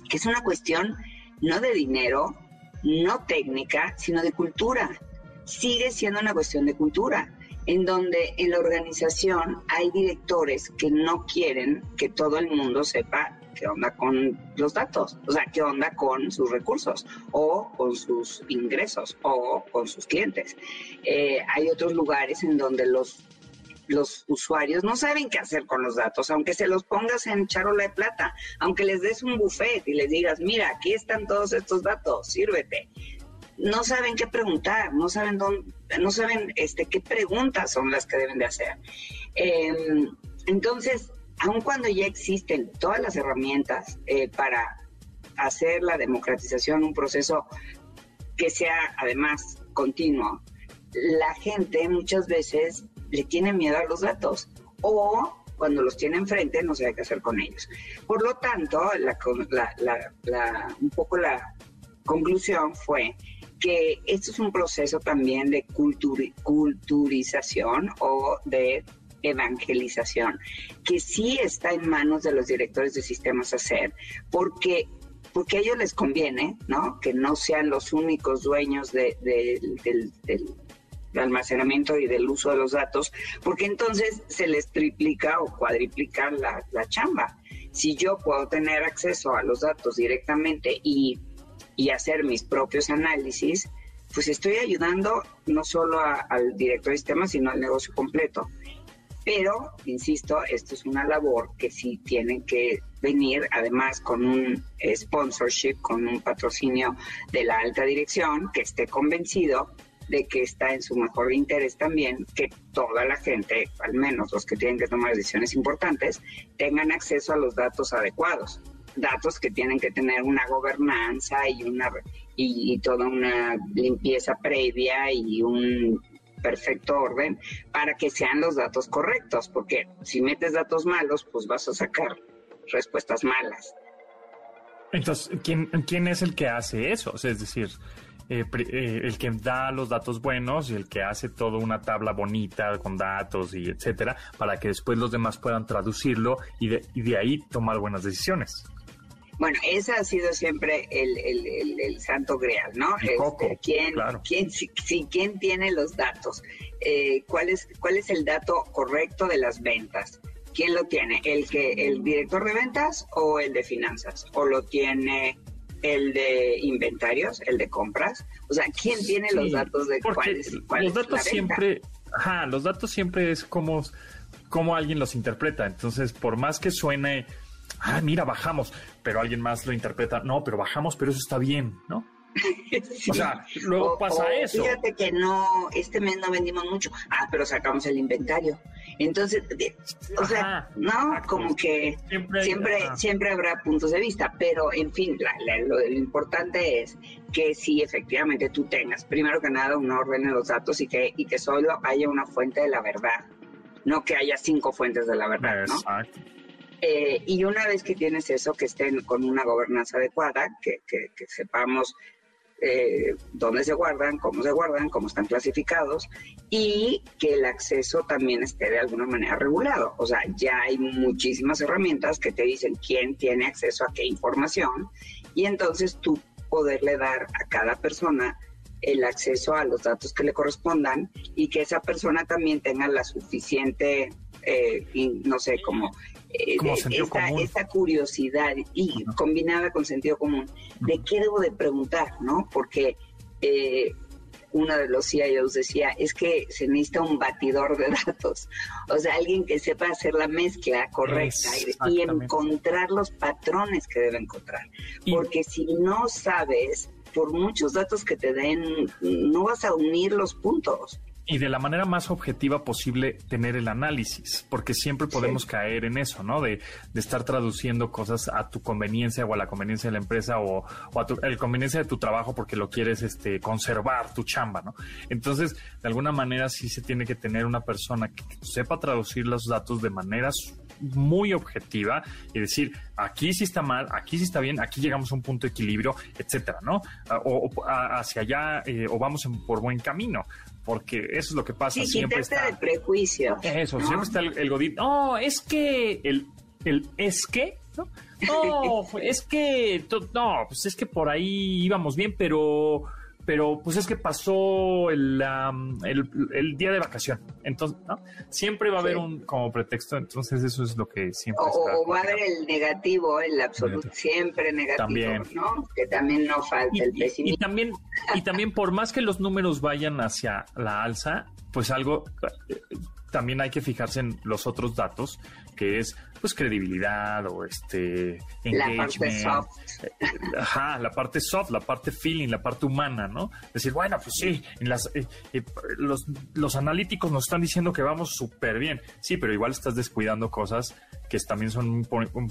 que es una cuestión no de dinero, no técnica, sino de cultura. Sigue siendo una cuestión de cultura, en donde en la organización hay directores que no quieren que todo el mundo sepa qué onda con los datos, o sea, qué onda con sus recursos o con sus ingresos o con sus clientes. Eh, hay otros lugares en donde los los usuarios no saben qué hacer con los datos, aunque se los pongas en charola de plata, aunque les des un buffet y les digas, mira, aquí están todos estos datos, sírvete. no saben qué preguntar, no saben dónde, no saben este, qué preguntas son las que deben de hacer. Em, entonces, aun cuando ya existen todas las herramientas eh, para hacer la democratización un proceso que sea además continuo, la gente muchas veces le tiene miedo a los datos o cuando los tiene enfrente no sabe qué hacer con ellos. Por lo tanto, un poco la conclusión fue que esto es un proceso también de culturización o de evangelización, que sí está en manos de los directores de sistemas hacer, porque porque a ellos les conviene, ¿no? Que no sean los únicos dueños del, almacenamiento y del uso de los datos, porque entonces se les triplica o cuadriplica la, la chamba. Si yo puedo tener acceso a los datos directamente y y hacer mis propios análisis, pues estoy ayudando no solo al director de sistemas, sino al negocio completo. Pero, insisto, esto es una labor que sí tienen que venir además con un sponsorship, con un patrocinio de la alta dirección que esté convencido de que está en su mejor interés también que toda la gente, al menos los que tienen que tomar decisiones importantes, tengan acceso a los datos adecuados. Datos que tienen que tener una gobernanza y una y, toda una limpieza previa y un perfecto orden para que sean los datos correctos, porque si metes datos malos, pues vas a sacar respuestas malas. Entonces, ¿quién, quién es el que hace eso? es decir, eh, eh, el que da los datos buenos y el que hace toda una tabla bonita con datos y etcétera, para que después los demás puedan traducirlo y de, y de ahí tomar buenas decisiones. Bueno, ese ha sido siempre el, el, el, santo grial, ¿no? Este, ¿quién, quién, si, ¿Quién tiene los datos? Eh, ¿cuál, es, ¿Cuál es el dato correcto de las ventas? ¿Quién lo tiene? ¿El, que, ¿El director de ventas o el de finanzas? ¿O lo tiene el de inventarios, el de compras? O sea, ¿quién tiene los datos de cuáles? Cuál los datos siempre, ajá, los datos siempre es como, como alguien los interpreta. Entonces, por más que suene ah, mira, bajamos, pero alguien más lo interpreta, no, pero bajamos, pero eso está bien, ¿no? O sea, luego pasa eso. Fíjate que no, este mes no vendimos mucho. Ah, pero sacamos el inventario. Entonces, o sea, no, como que siempre, siempre, habrá puntos de vista, pero en fin, lo, importante es que si efectivamente tú tengas, primero que nada, un orden de los datos y que, y que solo haya una fuente de la verdad, no que haya cinco fuentes de la verdad, ¿no? Eh, y una vez que tienes eso, que estén con una gobernanza adecuada, que, sepamos eh, dónde se guardan, cómo se guardan, cómo están clasificados y que el acceso también esté de alguna manera regulado. O sea, ya hay muchísimas herramientas que te dicen quién tiene acceso a qué información y entonces tú poderle dar a cada persona el acceso a los datos que le correspondan y que esa persona también tenga la suficiente, eh, no sé, como eh, esta, curiosidad y combinada con sentido común de qué debo de preguntar, ¿no? Porque eh, uno de los CIOs decía, es que se necesita un batidor de datos, o sea, alguien que sepa hacer la mezcla correcta y, encontrar los patrones que debe encontrar. Porque si no sabes, por muchos datos que te den, no vas a unir los puntos y de la manera más objetiva posible tener el análisis, porque siempre podemos caer en eso, ¿no? De, de, estar traduciendo cosas a tu conveniencia o a la conveniencia de la empresa o, a, tu, la conveniencia de tu trabajo porque lo quieres este, conservar, tu chamba, ¿no? Entonces, de alguna manera sí se tiene que tener una persona que, sepa traducir los datos de maneras muy objetiva y decir aquí sí está mal, aquí sí está bien, aquí llegamos a un punto de equilibrio, etcétera, ¿no? O, hacia allá eh, o vamos por buen camino porque eso es lo que pasa. Sí, siempre está de prejuicio. Eso, siempre está el, godín. No, es que el, el es que, ¿no? No, es que, no, pues es que por ahí íbamos bien, pero pero pues es que pasó el, el, día de vacación. Entonces, ¿no? Siempre va a haber un como pretexto, entonces eso es lo que siempre... O, va a haber el negativo, el absoluto, siempre negativo, ¿no? Que también no falta el pesimismo. Y también, y también por más que los números vayan hacia la alza, pues algo, también hay que fijarse en los otros datos que es pues credibilidad o este La parte engagement. soft. Ajá, la parte soft, la parte feeling, la parte humana, ¿no? Decir, bueno, pues sí, en las, eh, eh, los, los analíticos nos están diciendo que vamos súper bien. Sí, pero igual estás descuidando cosas que también son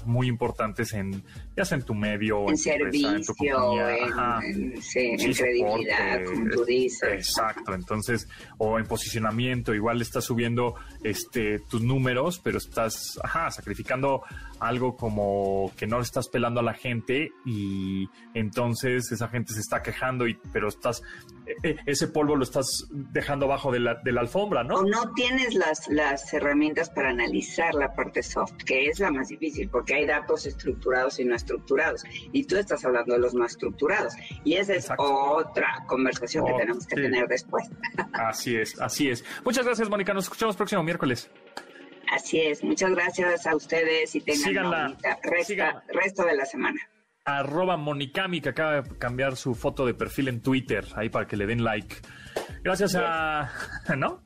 muy importantes en, ya sea en tu medio, En tu empresa, en tu servicio, compañía, en, ajá. en- sí, en Sí, credibilidad, soporte, como tú dices. Exacto, entonces, o en posicionamiento, igual estás subiendo este tus números, pero estás, ajá, sacrificando algo como que no le estás pelando a la gente y entonces esa gente se está quejando, y, pero estás, e- e- ese polvo lo estás dejando abajo de la, de la alfombra, ¿no? O no tienes las, las herramientas para analizar la parte soft, que es la más difícil, porque hay datos estructurados y no estructurados. Y tú estás hablando de los no estructurados. Y esa es Exacto. otra conversación que Oh, tenemos que sí. tener después. Así es, así es. Muchas gracias, Mónica. Nos escuchamos próximo miércoles. Así es. Muchas gracias a ustedes y tengan Síganla, una bonita resta- síganla. resto de la semana. arroba Monicami, que acaba de cambiar su foto de perfil en Twitter, ahí para que le den like. Gracias a... ¿No?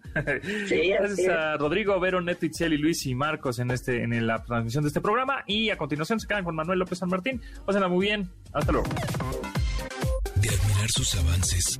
Sí, Gracias es. a Rodrigo, Vero, Neto, Itzel, Luis y Marcos en este en la transmisión de este programa. Y a continuación se quedan con Manuel López San Martín. Pásenla muy bien. Hasta luego. De admirar sus avances,